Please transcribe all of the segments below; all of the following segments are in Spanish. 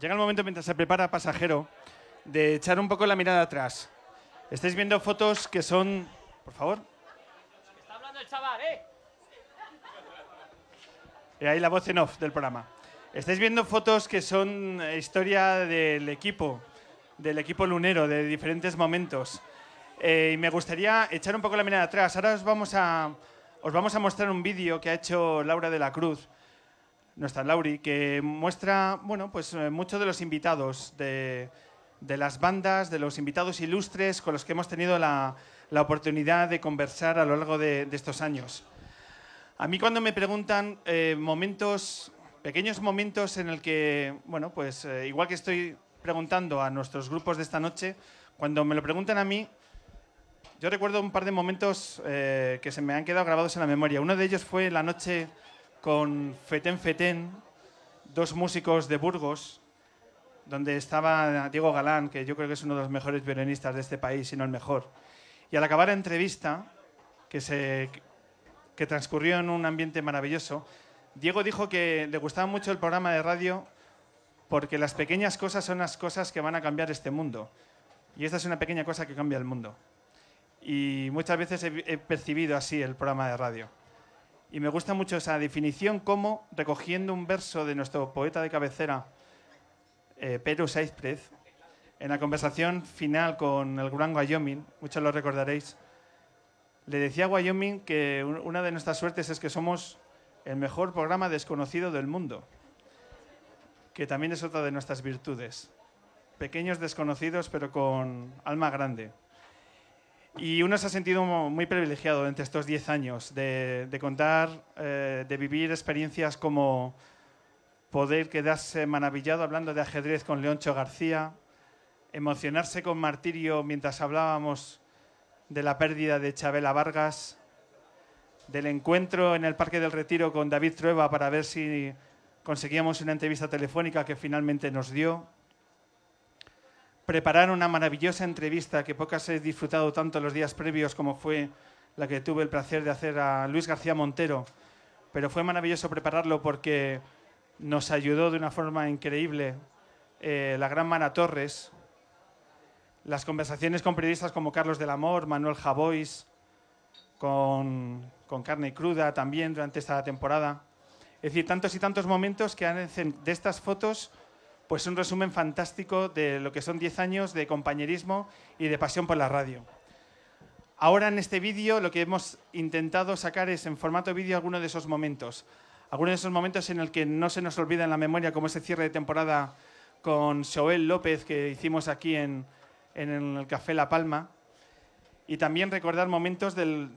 llega el momento mientras se prepara pasajero de echar un poco la mirada atrás. Estáis viendo fotos que son, por favor. Está hablando el chaval, ¿eh? Y ahí la voz en off del programa. Estáis viendo fotos que son eh, historia del equipo, del equipo lunero, de diferentes momentos. Eh, y me gustaría echar un poco la mirada atrás. Ahora os vamos a, os vamos a mostrar un vídeo que ha hecho Laura de la Cruz, nuestra Lauri, que muestra bueno, pues, eh, muchos de los invitados de, de las bandas, de los invitados ilustres con los que hemos tenido la, la oportunidad de conversar a lo largo de, de estos años. A mí cuando me preguntan eh, momentos, pequeños momentos en el que, bueno, pues eh, igual que estoy preguntando a nuestros grupos de esta noche, cuando me lo preguntan a mí, yo recuerdo un par de momentos que se me han quedado grabados en la memoria. Uno de ellos fue la noche con Feten Feten, dos músicos de Burgos, donde estaba Diego Galán, que yo creo que es uno de los mejores violinistas de este país, si no el mejor. Y al acabar la entrevista, que, se, que transcurrió en un ambiente maravilloso, Diego dijo que le gustaba mucho el programa de radio porque las pequeñas cosas son las cosas que van a cambiar este mundo. Y esta es una pequeña cosa que cambia el mundo. Y muchas veces he, he percibido así el programa de radio. Y me gusta mucho esa definición como, recogiendo un verso de nuestro poeta de cabecera, eh, Pedro Saizprez, en la conversación final con el gran Wyoming, muchos lo recordaréis, le decía a Wyoming que un- una de nuestras suertes es que somos el mejor programa desconocido del mundo, que también es otra de nuestras virtudes. Pequeños desconocidos, pero con alma grande. Y uno se ha sentido muy privilegiado entre estos 10 años de, de contar, eh, de vivir experiencias como poder quedarse maravillado hablando de ajedrez con Leoncho García, emocionarse con martirio mientras hablábamos de la pérdida de Chabela Vargas, del encuentro en el Parque del Retiro con David Trueba para ver si conseguíamos una entrevista telefónica que finalmente nos dio, preparar una maravillosa entrevista que pocas he disfrutado tanto los días previos como fue la que tuve el placer de hacer a Luis García Montero, pero fue maravilloso prepararlo porque nos ayudó de una forma increíble eh, la gran Mana Torres, las conversaciones con periodistas como Carlos del Amor, Manuel Javois, con, con Carne Cruda también durante esta temporada. Es decir, tantos y tantos momentos que hacen de estas fotos pues un resumen fantástico de lo que son 10 años de compañerismo y de pasión por la radio. Ahora en este vídeo lo que hemos intentado sacar es en formato vídeo algunos de esos momentos. Algunos de esos momentos en el que no se nos olvida en la memoria como ese cierre de temporada con Joel López que hicimos aquí en, en el Café La Palma. Y también recordar momentos de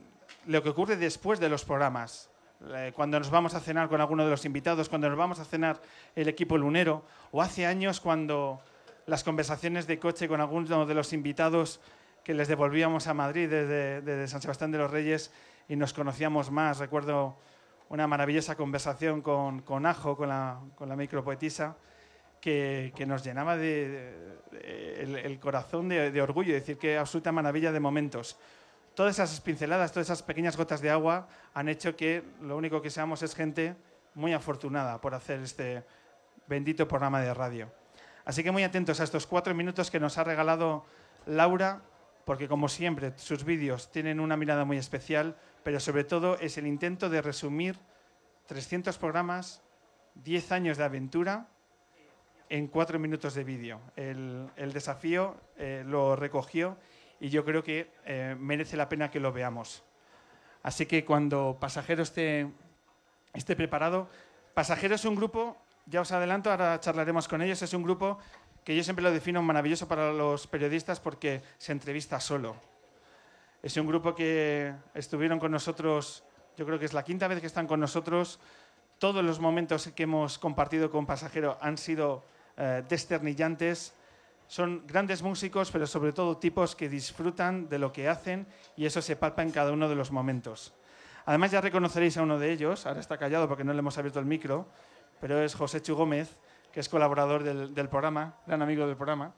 lo que ocurre después de los programas. Eh, cuando nos vamos a cenar con alguno de los invitados, cuando nos vamos a cenar el equipo lunero, o hace años cuando las conversaciones de coche con alguno de los invitados que les devolvíamos a Madrid desde, San Sebastián de los Reyes y nos conocíamos más. Recuerdo una maravillosa conversación con, Ajo, con la, con la micropoetisa, que, nos llenaba de, el, corazón de orgullo, decir que absoluta maravilla de momentos. Todas esas pinceladas, todas esas pequeñas gotas de agua han hecho que lo único que seamos es gente muy afortunada por hacer este bendito programa de radio. Así que muy atentos a estos cuatro minutos que nos ha regalado Laura, porque como siempre sus vídeos tienen una mirada muy especial, pero sobre todo es el intento de resumir 300 programas, 10 años de aventura en cuatro minutos de vídeo. El, desafío eh, lo recogió y yo creo que eh, merece la pena que lo veamos. Así que cuando Pasajero esté, esté preparado, Pasajero es un grupo, ya os adelanto, ahora charlaremos con ellos, es un grupo que yo siempre lo defino maravilloso para los periodistas porque se entrevista solo. Es un grupo que estuvieron con nosotros, yo creo que es la quinta vez que están con nosotros. Todos los momentos que hemos compartido con Pasajero han sido eh, desternillantes. Son grandes músicos, pero sobre todo tipos que disfrutan de lo que hacen y eso se palpa en cada uno de los momentos. Además ya reconoceréis a uno de ellos, ahora está callado porque no le hemos abierto el micro, pero es José Chu Gómez, que es colaborador del, del programa, gran amigo del programa.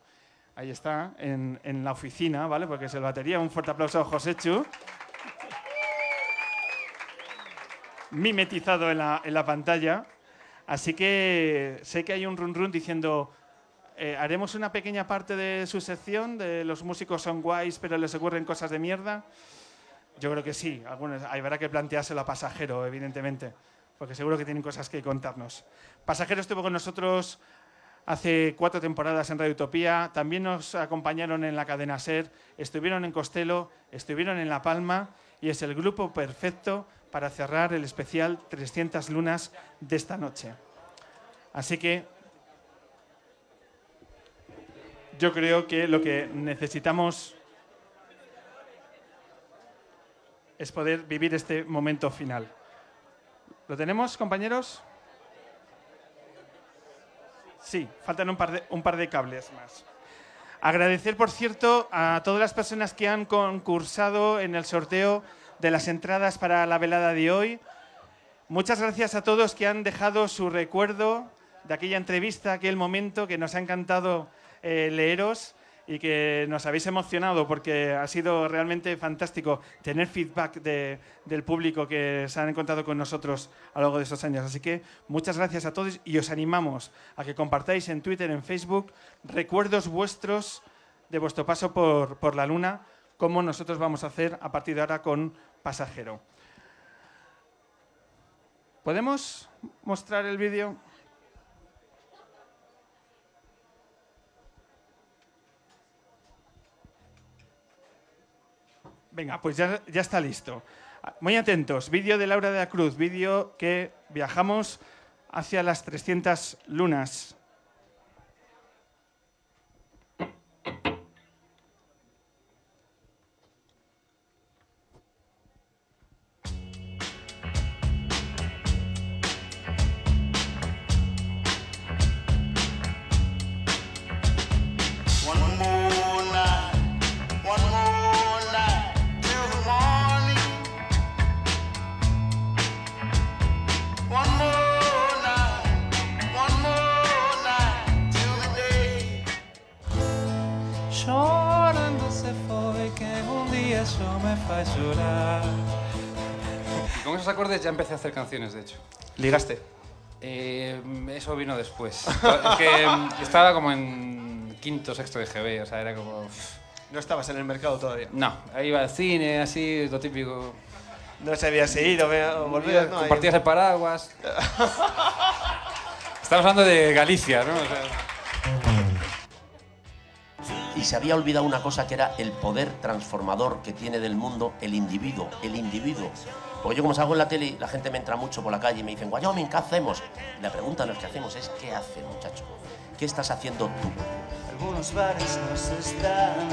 Ahí está, en, en la oficina, ¿vale? Porque es el batería. Un fuerte aplauso a José Chu. Mimetizado en la, en la pantalla. Así que sé que hay un run run diciendo, eh, haremos una pequeña parte de su sección, de los músicos son guays, pero les ocurren cosas de mierda. Yo creo que sí, algunos, habrá que planteárselo a Pasajero, evidentemente, porque seguro que tienen cosas que contarnos. Pasajero estuvo con nosotros hace cuatro temporadas en Radio Utopía, también nos acompañaron en la cadena SER, estuvieron en Costello, estuvieron en La Palma y es el grupo perfecto para cerrar el especial 300 lunas de esta noche. Así que yo creo que lo que necesitamos es poder vivir este momento final. ¿Lo tenemos, compañeros? Sí, faltan un par de, un par de cables más. Agradecer, por cierto, a todas las personas que han concursado en el sorteo de las entradas para la velada de hoy. Muchas gracias a todos que han dejado su recuerdo de aquella entrevista, aquel momento que nos ha encantado eh, leeros y que nos habéis emocionado porque ha sido realmente fantástico tener feedback del público que se han encontrado con nosotros a lo largo de estos años. Así que muchas gracias a todos y os animamos a que compartáis en Twitter, en Facebook, recuerdos vuestros de vuestro paso por, por la Luna, como nosotros vamos a hacer a partir de ahora con Pasajero. ¿Podemos mostrar el vídeo? Venga, pues ya, ya está listo. Muy atentos, vídeo de Laura de la Cruz, vídeo que viajamos hacia las 300 lunas. Con esos acordes ya empecé a hacer canciones, de hecho. ¿Ligaste? Eh, eso vino después. es que mm, estaba como en quinto, sexto de GB, o sea, era como... No estabas en el mercado todavía. No, ahí iba al cine, así, lo típico. No sabías ir o, o volvías, ¿no? Compartías el paraguas. Estamos hablando de Galicia, ¿no? O sea, y se había olvidado una cosa que era el poder transformador que tiene del mundo el individuo, el individuo. Porque yo como salgo en la tele, la gente me entra mucho por la calle y me dicen, Wyoming, ¿qué hacemos? Y la pregunta no es qué hacemos, es ¿qué hace, muchacho? ¿Qué estás haciendo tú? Algunos bares nos están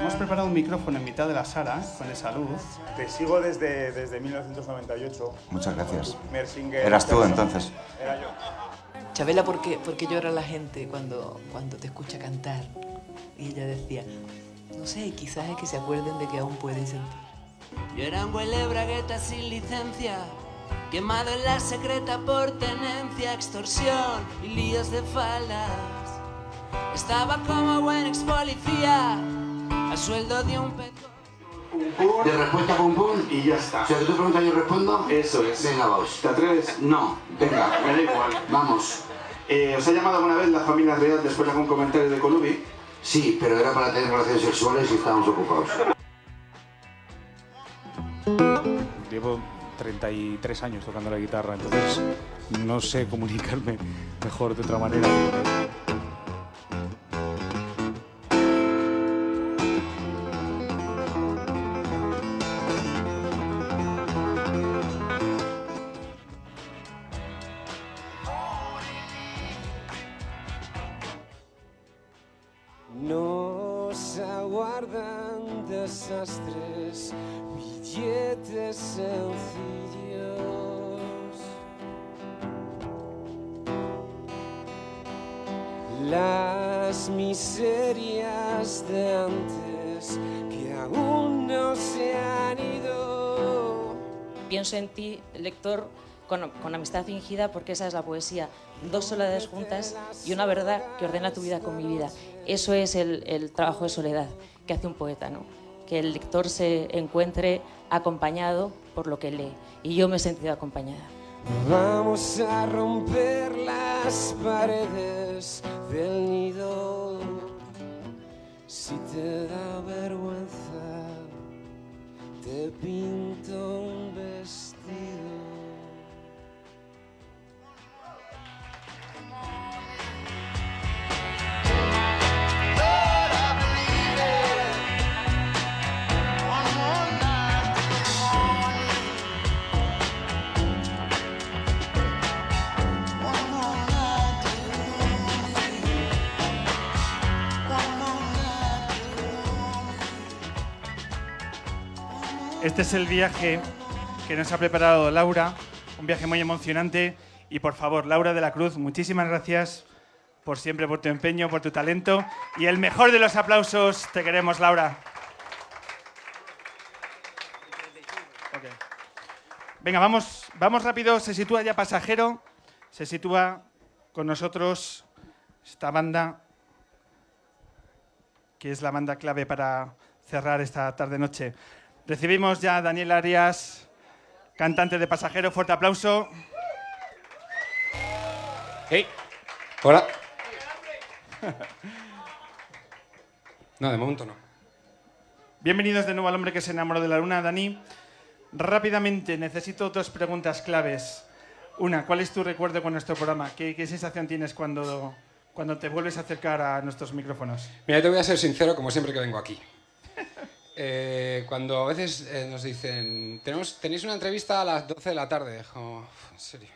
Hemos preparado un micrófono en mitad de la sala con esa luz. Te sigo desde, desde 1998. Muchas gracias. Mersinger. ¿Eras tú entonces? Era yo. Chabela, ¿por qué, por qué llora la gente cuando, cuando te escucha cantar? Y ella decía, no sé, quizás es que se acuerden de que aún pueden sentir. Yo era un huele bragueta sin licencia, quemado en la secreta por tenencia, extorsión y líos de faldas. Estaba como buen ex policía, a sueldo de un peco. De respuesta pum pum Y ya está. O sea, que tú preguntas yo respondo. Eso es. Venga, vamos. ¿Te atreves? No, venga, Me da igual. vamos. Eh, ¿Os ha llamado alguna vez la familia real después de algún comentario de Colubi? Sí, pero era para tener relaciones sexuales y estábamos ocupados. Llevo 33 años tocando la guitarra, entonces no sé comunicarme mejor de otra manera. con, con, amistad fingida, porque esa es la poesía. Dos soledades juntas y una verdad que ordena tu vida con mi vida. Eso es el, el trabajo de soledad que hace un poeta, ¿no? que el lector se encuentre acompañado por lo que lee. Y yo me he sentido acompañada. Vamos a romper las paredes del nido. Si te da vergüenza, te pinto Este es el viaje que nos ha preparado Laura, un viaje muy emocionante. Y por favor, Laura de la Cruz, muchísimas gracias por siempre, por tu empeño, por tu talento. Y el mejor de los aplausos, te queremos, Laura. Ok. Venga, vamos, vamos rápido. Se sitúa ya pasajero. Se sitúa con nosotros esta banda, que es la banda clave para cerrar esta tarde-noche. Recibimos ya a Daniel Arias, cantante de Pasajero. Fuerte aplauso. Hey. Hola. No, de momento no. Bienvenidos de nuevo al hombre que se enamoró de la luna, Dani. Rápidamente, necesito dos preguntas claves. Una, ¿cuál es tu recuerdo con nuestro programa? ¿Qué, qué sensación tienes cuando, cuando te vuelves a acercar a nuestros micrófonos? Mira, te voy a ser sincero como siempre que vengo aquí. Eh, cuando a veces eh, nos dicen, Tenemos, tenéis una entrevista a las 12 de la tarde, como, "Uf, en serio.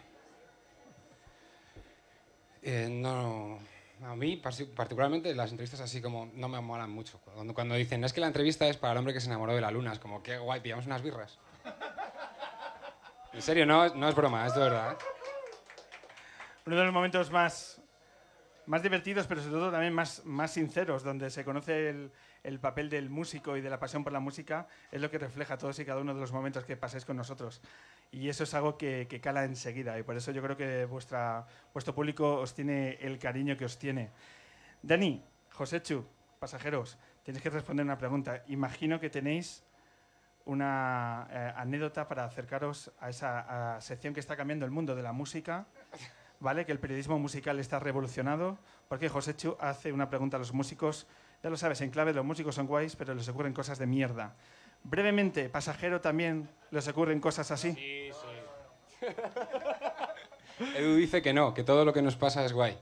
Eh, no, a mí parti- particularmente las entrevistas así como no me molan mucho. Cuando, cuando dicen, es que la entrevista es para el hombre que se enamoró de la luna, es como, qué guay, pillamos unas birras. En serio, no, no es broma, es de verdad. ¿eh? Uno de los momentos más, más divertidos, pero sobre todo también más, más sinceros, donde se conoce el, el papel del músico y de la pasión por la música, es lo que refleja todos y cada uno de los momentos que pasáis con nosotros. Y eso es algo que, cala enseguida, y por eso yo creo que vuestra, vuestro público os tiene el cariño que os tiene. Dani, Joséchu, pasajeros, tenéis que responder una pregunta. Imagino que tenéis una eh, anécdota para acercaros a esa sección que está cambiando el mundo de la música, ¿vale? Que el periodismo musical está revolucionado, porque José Chu hace una pregunta a los músicos, ya lo sabes, en clave los músicos son guays, pero les ocurren cosas de mierda. Brevemente, pasajero también les ocurren cosas así. Sí, sí. Edu dice que no, que todo lo que nos pasa es guay.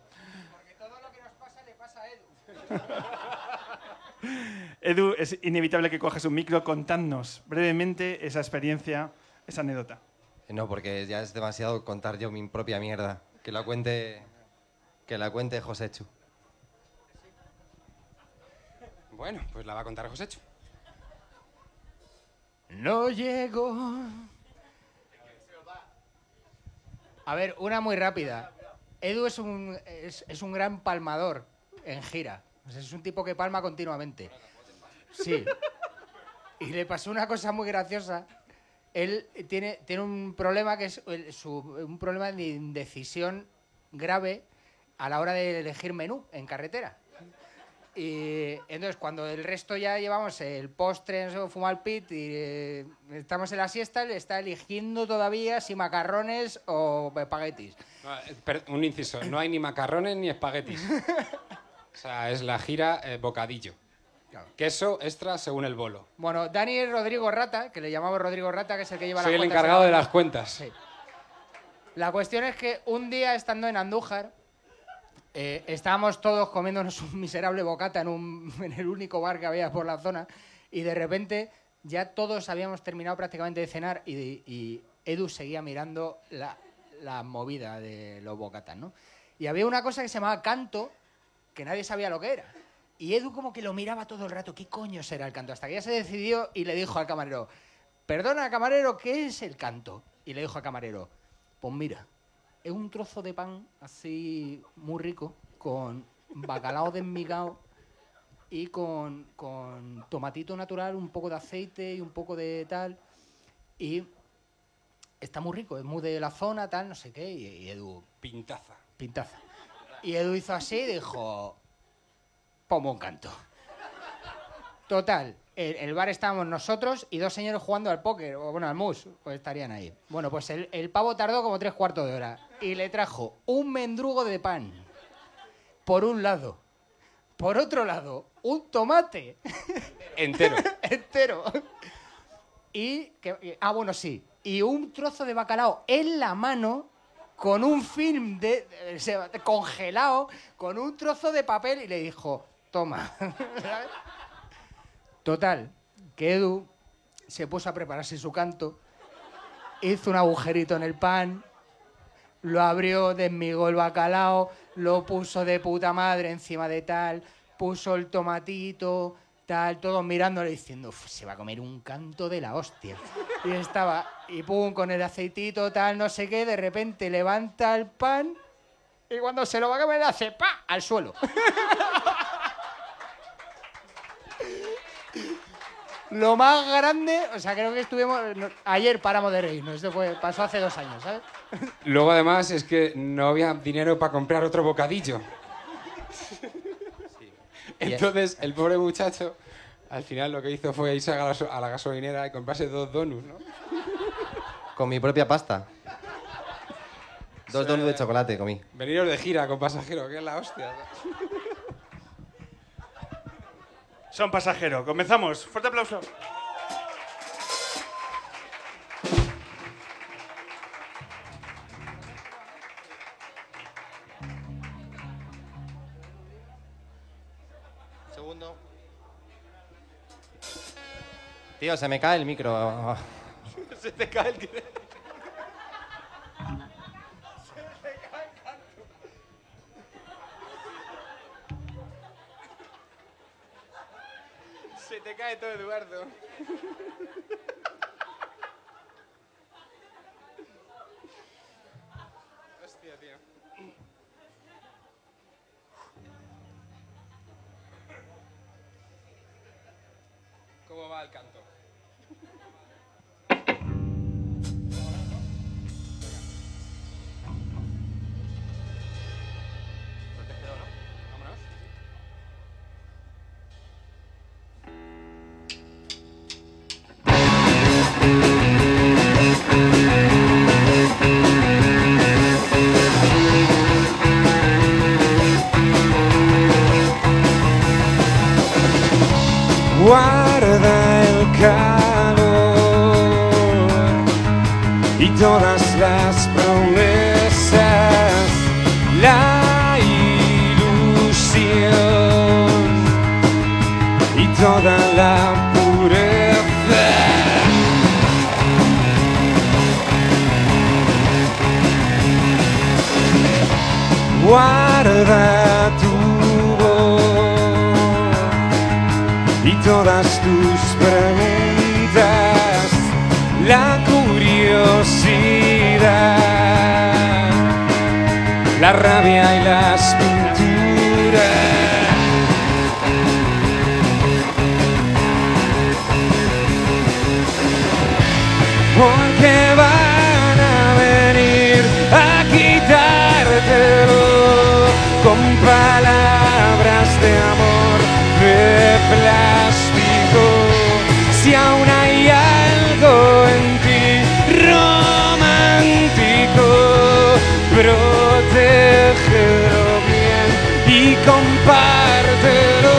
Edu, es inevitable que cojas un micro, contadnos brevemente esa experiencia, esa anécdota. No, porque ya es demasiado contar yo mi propia mierda. Que la cuente, que la cuente Joséchu. Bueno, pues la va a contar Josécho. No llego. A ver, una muy rápida. Edu es un, es, un gran palmador en gira. Es un tipo que palma continuamente. Sí. Y le pasó una cosa muy graciosa. Él tiene, tiene un problema que es un problema de indecisión grave a la hora de elegir menú en carretera. Y entonces, cuando el resto ya llevamos el postre, no sé, fuma el pit y eh, estamos en la siesta, él está eligiendo todavía si macarrones o espaguetis. No, eh, per- un inciso, no hay ni macarrones ni espaguetis. O sea, es la gira eh, bocadillo. Queso extra según el bolo. Bueno, Dani es Rodrigo Rata, que le llamamos Rodrigo Rata, que es el que lleva Soy las el cuentas encargado en de la las cuentas. Sí. La cuestión es que un día estando en Andújar, eh, estábamos todos comiéndonos un miserable bocata en, un- en el único bar que había por la zona y de repente ya todos habíamos terminado prácticamente de cenar y, Edu seguía mirando la, la movida de los bocatas, ¿no? Y había una cosa que se llamaba canto que nadie sabía lo que era. Y Edu como que lo miraba todo el rato, ¿qué coño será el canto? Hasta que ya se decidió y le dijo al camarero, perdona camarero, ¿qué es el canto? Y le dijo al camarero, pues mira, es un trozo de pan así muy rico, con bacalao desmigado y con, con tomatito natural, un poco de aceite y un poco de tal. Y está muy rico, es muy de la zona, tal, no sé qué. Y, y Edu, Pintaza. pintaza. Y Edu hizo así y dijo, pongo un canto. Total, el, el bar estábamos nosotros y dos señores jugando al póker, o bueno, al mus, pues estarían ahí. Bueno, pues el, el pavo tardó como tres cuartos de hora y le trajo un mendrugo de pan, por un lado. Por otro lado, un tomate Entero. entero. Y, que, ah, bueno, sí. Y un trozo de bacalao en la mano con un film de, de- congelado, con un trozo de papel y le dijo, toma. Total, que Edu se puso a prepararse su canto, hizo un agujerito en el pan, lo abrió, desmigó el bacalao, lo puso de puta madre encima de tal, puso el tomatito, tal, todos mirándole diciendo, "Uf, se va a comer un canto de la hostia. Y estaba, y pum, con el aceitito, tal, no sé qué, de repente levanta el pan y cuando se lo va a comer hace pa al suelo. Lo más grande, o sea, creo que estuvimos. ayer paramos de reírnos, esto fue, pasó hace dos años, ¿sabes? Luego, además, es que no había dinero para comprar otro bocadillo. Entonces, el pobre muchacho, al final lo que hizo fue irse a la, a la gasolinera y comprarse dos donuts, ¿no? Con mi propia pasta. Dos donuts de chocolate comí. Veniros de gira con pasajero, que es la hostia. Son pasajeros. Comenzamos. Fuerte aplauso. Tío, se me cae el micro. Se te cae el. Se te cae todo, Eduardo. Hostia, tío. ¿Cómo va el canto? Guarda el calor y todas las promesas, la ilusión y toda la pureza. Guarda todas tus preguntas, la curiosidad, la rabia y las pinturas. Porque van protégelo bien y compártelo.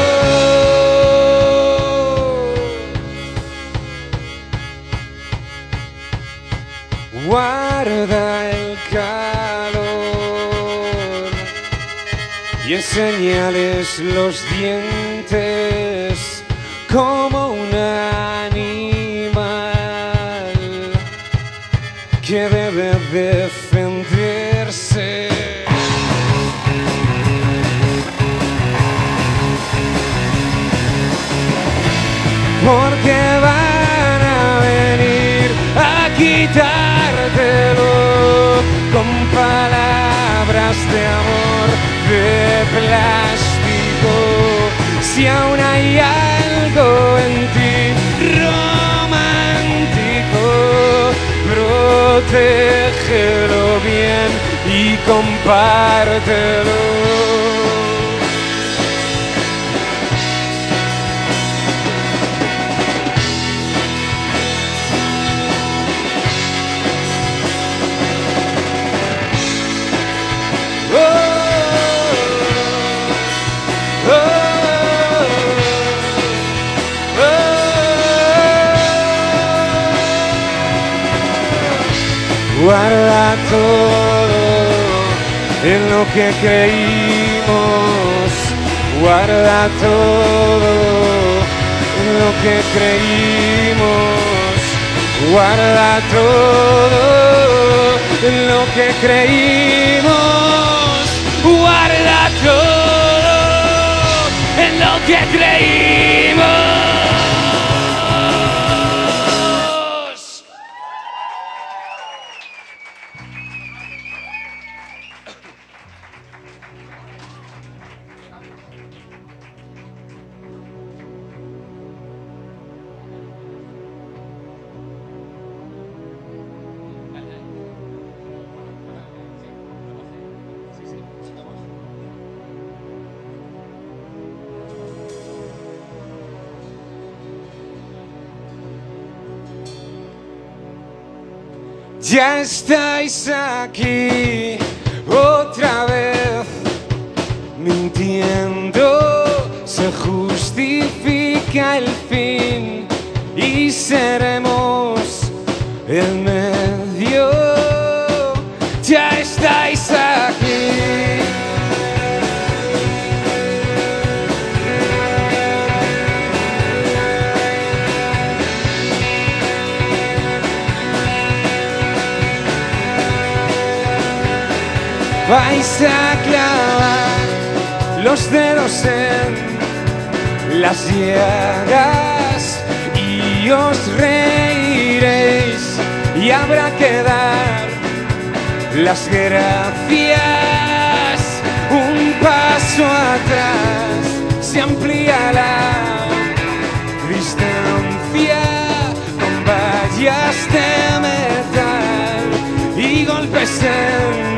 Guarda el calor y enseñales los dientes como un animal palabras de amor de plástico. Si aún hay algo en ti romántico, protégelo bien y compártelo. Guarda todo en lo que creímos. Guarda todo en lo que creímos. Guarda todo en lo que creímos. Guarda todo en lo que creímos. Ya estáis aquí otra vez mintiendo. Se justifica el fin y seremos el vais a clavar los dedos en las llagas y os reiréis y habrá que dar las gracias. Un paso atrás se amplía la distancia con vallas de metal y golpes en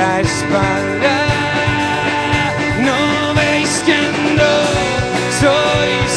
la espalda. No veis que no sois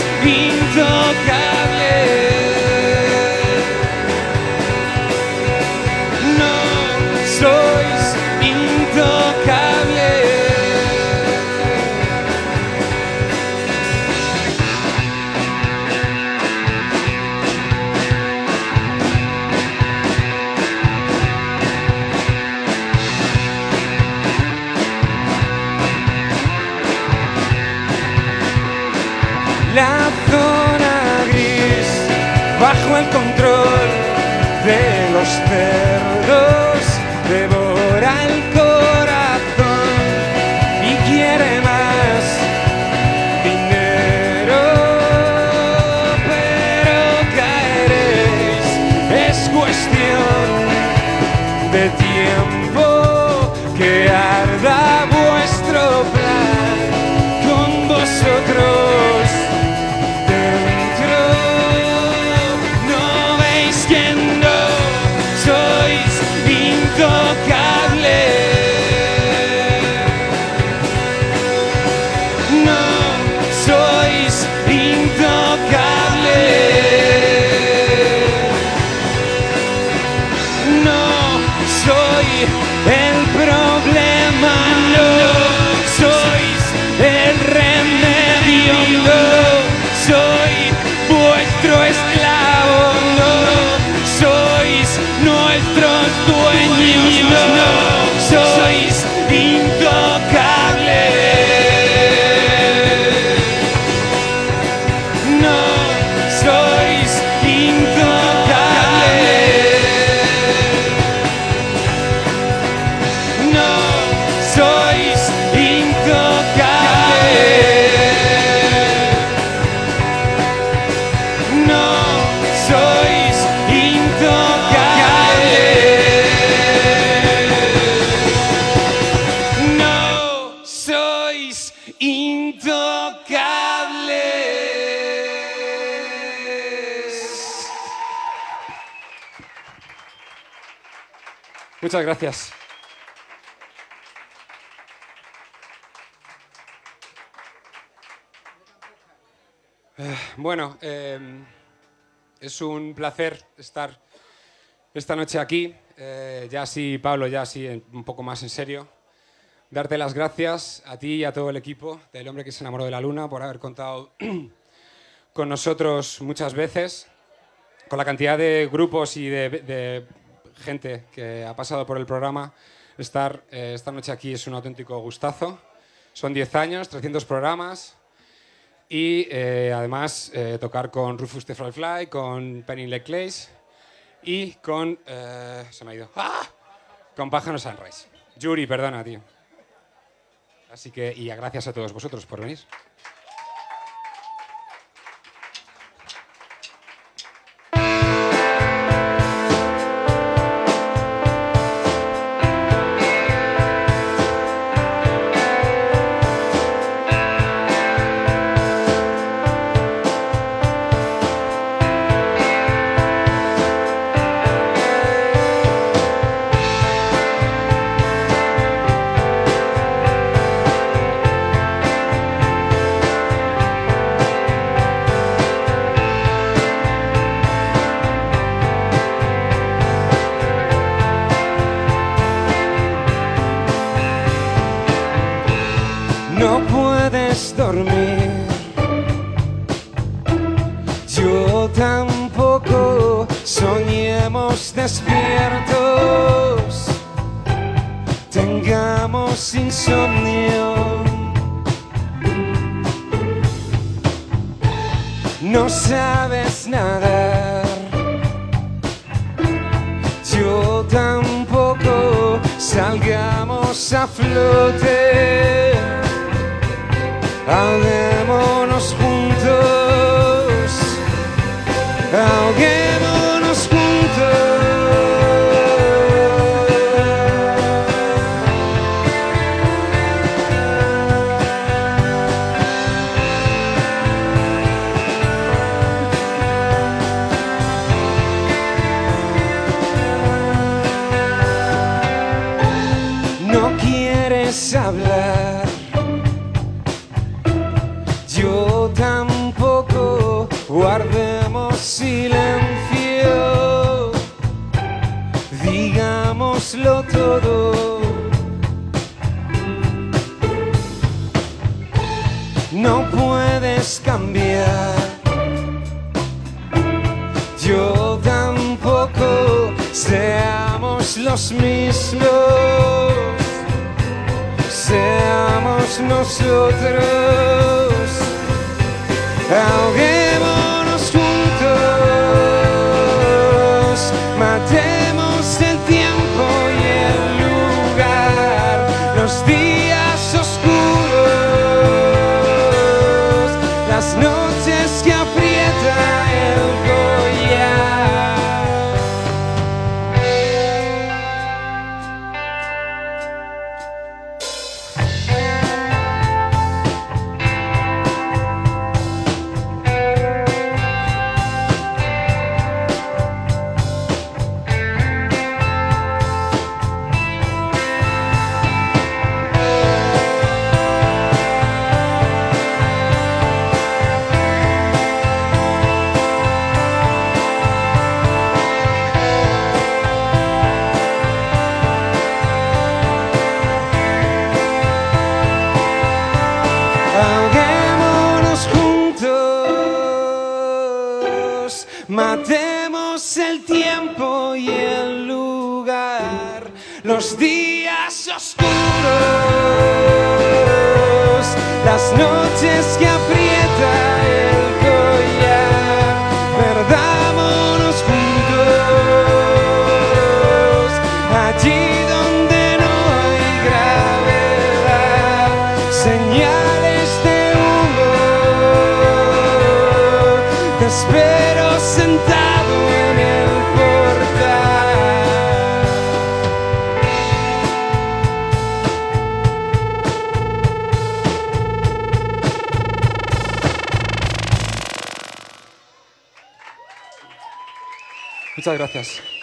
No Muchas gracias. Eh, Bueno, eh, es un placer estar esta noche aquí. Eh, ya sí, Pablo, ya sí, un poco más en serio. Darte las gracias a ti y a todo el equipo del hombre que se enamoró de la luna por haber contado con nosotros muchas veces, con la cantidad de grupos y de, de gente que ha pasado por el programa. Estar eh, esta noche aquí es un auténtico gustazo. Son 10 años, 300 programas. Y eh, además eh, tocar con Rufus the Fly con Penny Leclace y con. eh, se me ha ido. ¡Ah! Con Pájaro Sunrise. Yuri, perdona, tío. Así que, y gracias a todos vosotros por venir. Yo tampoco soñemos despiertos, tengamos insomnio. No sabes nadar, yo tampoco salgamos a flote. Ahoguémonos juntos, ahoguémonos No puedes cambiar, yo tampoco. Seamos los mismos seamos nosotros. Ahoguémonos espero sentado en el portal. Muchas gracias.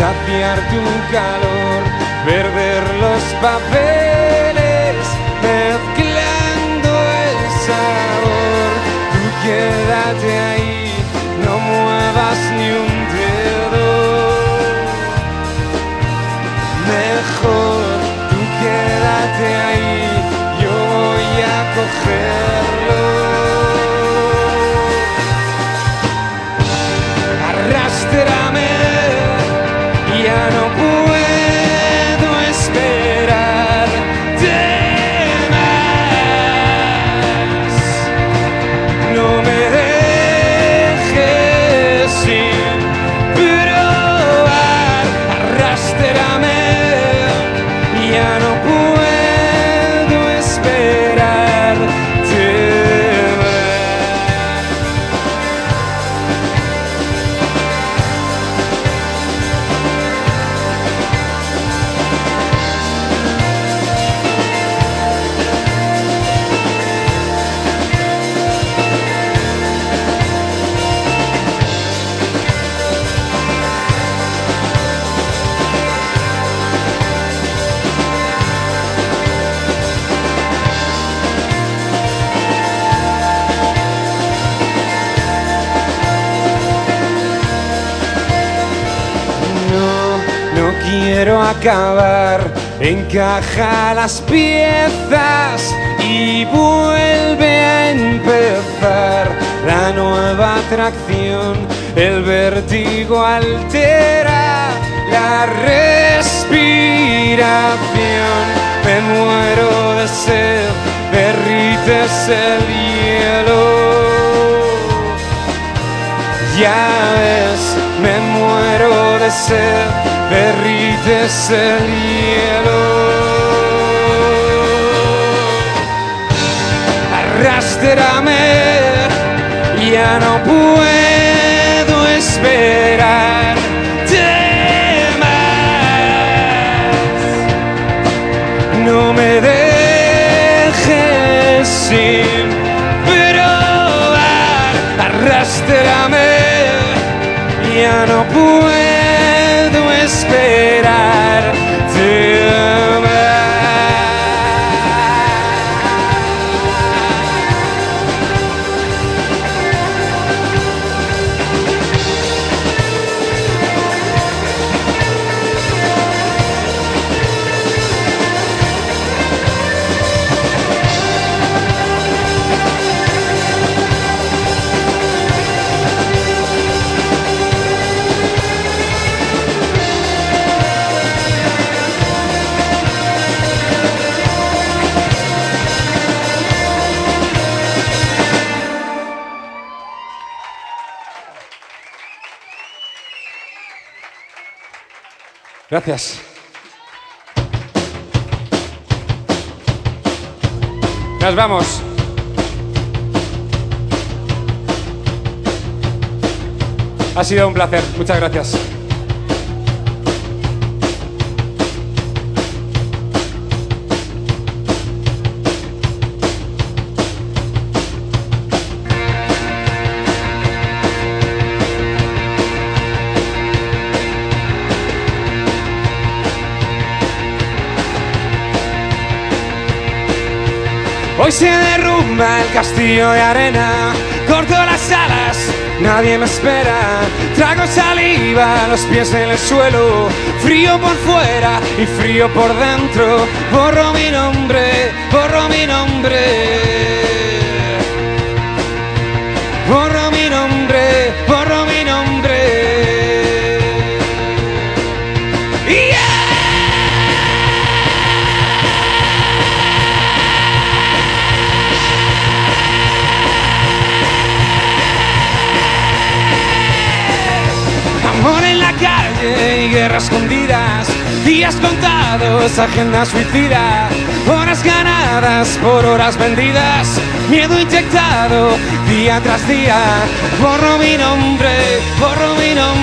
Pensar, saciar tu calor, perder los papeles, quiero acabar. Encaja las piezas y vuelve a empezar la nueva atracción. El vértigo altera la respiración. Me muero de sed, derrites el hielo. Ya ves, me muero de sed, derrites el hielo. Arrástrame, ya no puedo esperar. No me dejes sin probar, arrástrame, ya no puedo Gracias. Nos vamos. Ha sido un placer. Muchas gracias. El castillo de arena, corto las alas, nadie me espera. Trago saliva, los pies en el suelo, frío por fuera y frío por dentro. Borro mi nombre, borro mi nombre. Guerras escondidas, días contados, agenda suicida, horas ganadas por horas vendidas, miedo inyectado día tras día, borro mi nombre, borro mi nombre.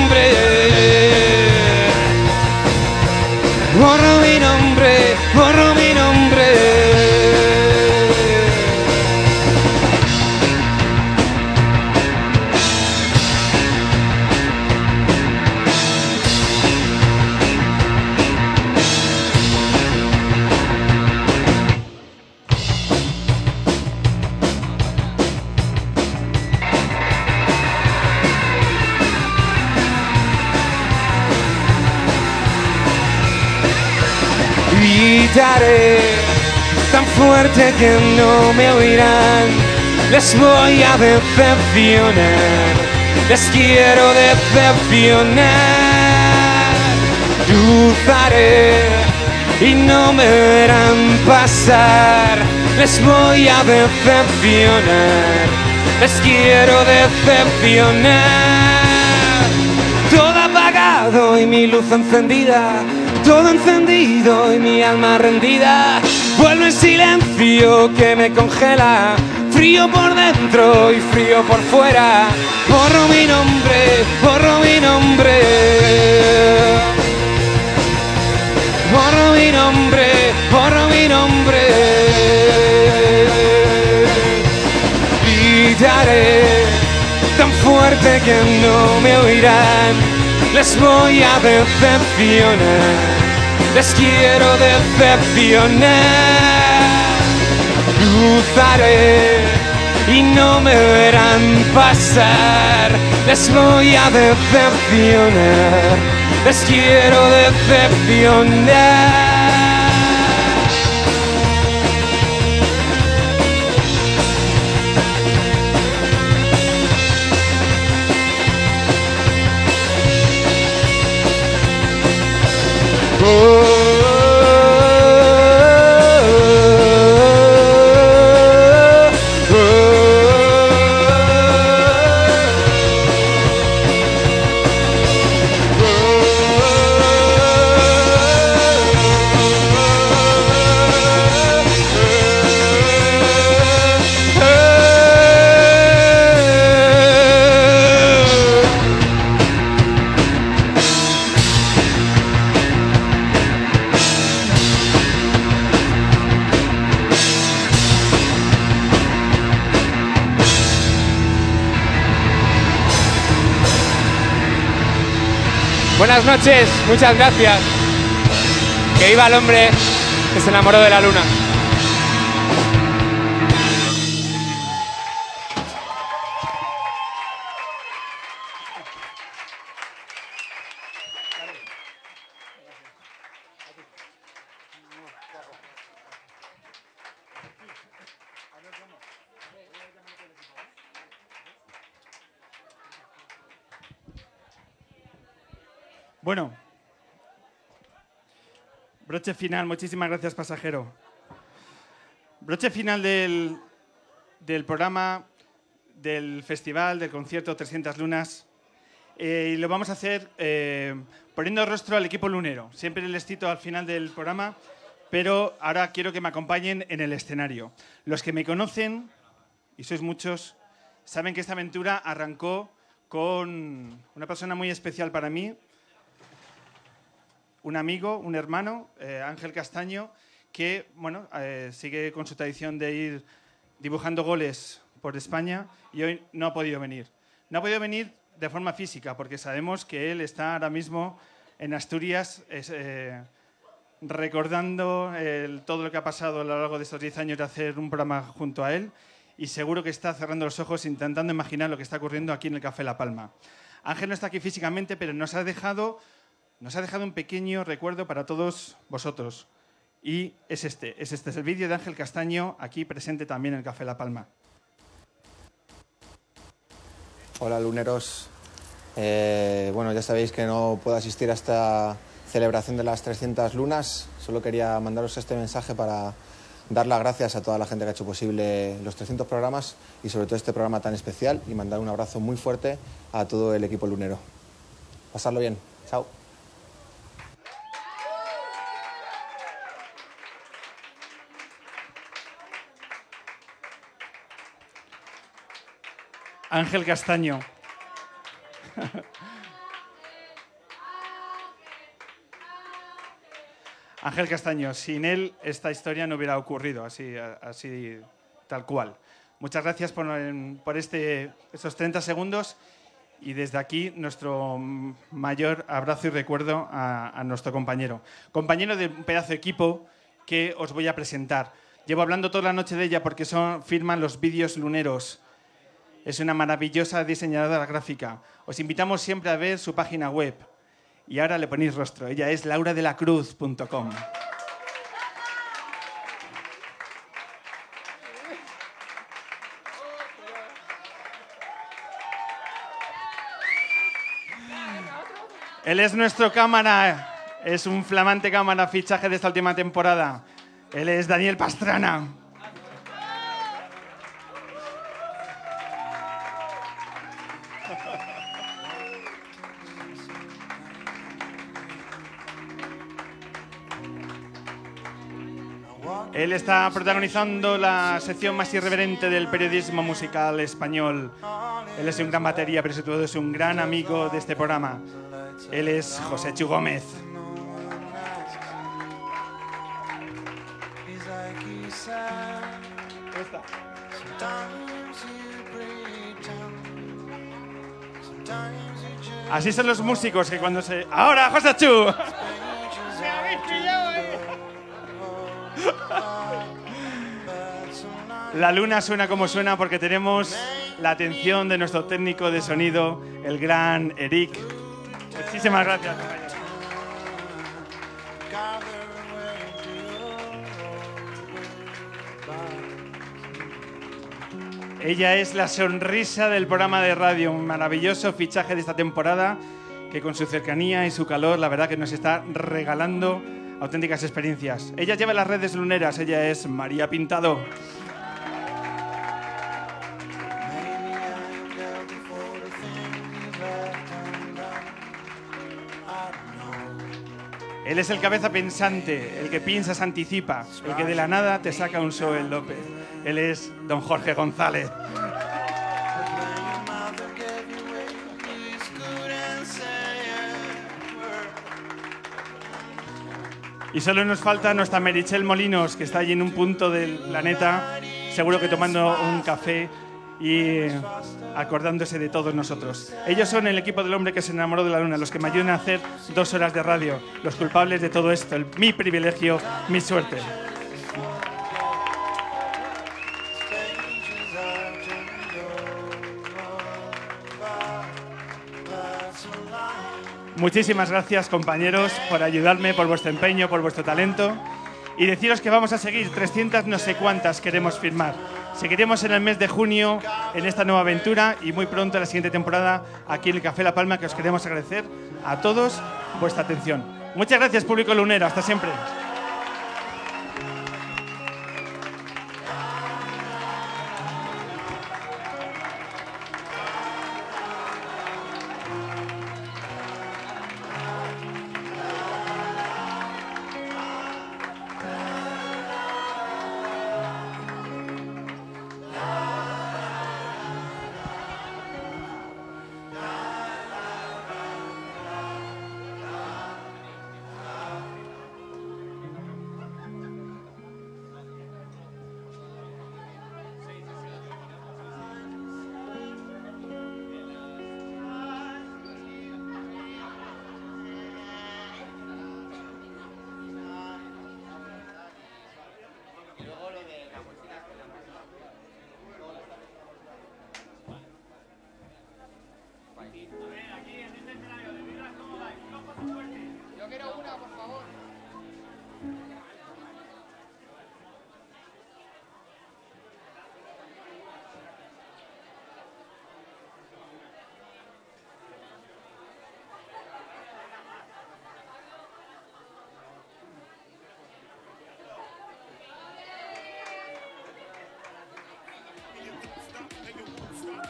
Borro mi nombre, borro mi nombre. Gritaré tan fuerte que no me oirán. Les voy a decepcionar, les quiero decepcionar. Cruzaré y no me verán pasar. Les voy a decepcionar, les quiero decepcionar. Todo apagado y mi luz encendida, todo encendido y mi alma rendida. Vuelve en silencio que me congela, frío por dentro y frío por fuera. Borro mi nombre, borro mi nombre. Borro mi nombre, borro mi nombre. Gritaré tan fuerte que no me oirán. Les voy a decepcionar, les quiero decepcionar. Cruzaré y no me verán pasar. Les voy a decepcionar, les quiero decepcionar. Oh. Buenas noches, muchas gracias. Que viva el hombre que se enamoró de la luna. Bueno, broche final, muchísimas gracias pasajero. Broche final del, del programa, del festival, del concierto 300 Lunas. Eh, y lo vamos a hacer eh, poniendo rostro al equipo lunero. Siempre les cito al final del programa, pero ahora quiero que me acompañen en el escenario. Los que me conocen, y sois muchos, saben que esta aventura arrancó con una persona muy especial para mí, un amigo, un hermano, eh, Ángel Castaño, que bueno, eh, sigue con su tradición de ir dibujando goles por España y hoy no ha podido venir. No ha podido venir de forma física porque sabemos que él está ahora mismo en Asturias eh, recordando todo lo que ha pasado a lo largo de estos 10 años de hacer un programa junto a él y seguro que está cerrando los ojos intentando imaginar lo que está ocurriendo aquí en el Café La Palma. Ángel no está aquí físicamente, pero nos ha dejado nos ha dejado un pequeño recuerdo para todos vosotros. Y es este, es este, es el vídeo de Ángel Castaño, aquí presente también en el Café La Palma. Hola luneros. Eh, bueno, ya sabéis que no puedo asistir a esta celebración de las 300 lunas. Solo quería mandaros este mensaje para dar las gracias a toda la gente que ha hecho posible los 300 programas y sobre todo este programa tan especial y mandar un abrazo muy fuerte a todo el equipo lunero. Pasarlo bien. Chao. Ángel Castaño. Ángel Castaño, sin él esta historia no hubiera ocurrido así, así tal cual. Muchas gracias por, por este, estos 30 segundos y desde aquí nuestro mayor abrazo y recuerdo a, a, nuestro compañero. Compañero de un pedazo de equipo que os voy a presentar. Llevo hablando toda la noche de ella porque son, firman los vídeos luneros. Es una maravillosa diseñadora gráfica. Os invitamos siempre a ver su página web. Y ahora le ponéis rostro. Ella es lauradelacruz.com. Él es nuestro cámara, es un flamante cámara, fichaje de esta última temporada. Él es Daniel Pastrana. Él está protagonizando la sección más irreverente del periodismo musical español. Él es un gran batería, pero sobre todo es un gran amigo de este programa. Él es José Chu Gómez. Así son los músicos que cuando se... ¡Ahora, José Chu! La luna suena como suena porque tenemos la atención de nuestro técnico de sonido, el gran Eric. Muchísimas gracias. Ella es la sonrisa del programa de radio, un maravilloso fichaje de esta temporada que con su cercanía y su calor, la verdad que nos está regalando auténticas experiencias. Ella lleva las redes luneras, ella es María Pintado. Él es el cabeza pensante, el que piensa anticipa, el que de la nada te saca un Joel López. Él es don Jorge González. Y solo nos falta nuestra Merichel Molinos, que está allí en un punto del planeta, seguro que tomando un café y acordándose de todos nosotros. Ellos son el equipo del hombre que se enamoró de la luna, los que me ayudan a hacer dos horas de radio, los culpables de todo esto, mi privilegio, mi suerte. Muchísimas gracias compañeros por ayudarme, por vuestro empeño, por vuestro talento y deciros que vamos a seguir 300 no sé cuántas queremos firmar. Seguiremos en el mes de junio en esta nueva aventura y muy pronto en la siguiente temporada aquí en el Café La Palma que os queremos agradecer a todos vuestra atención. Muchas gracias público lunero, hasta siempre.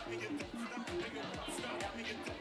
Stop. Stop. Stop.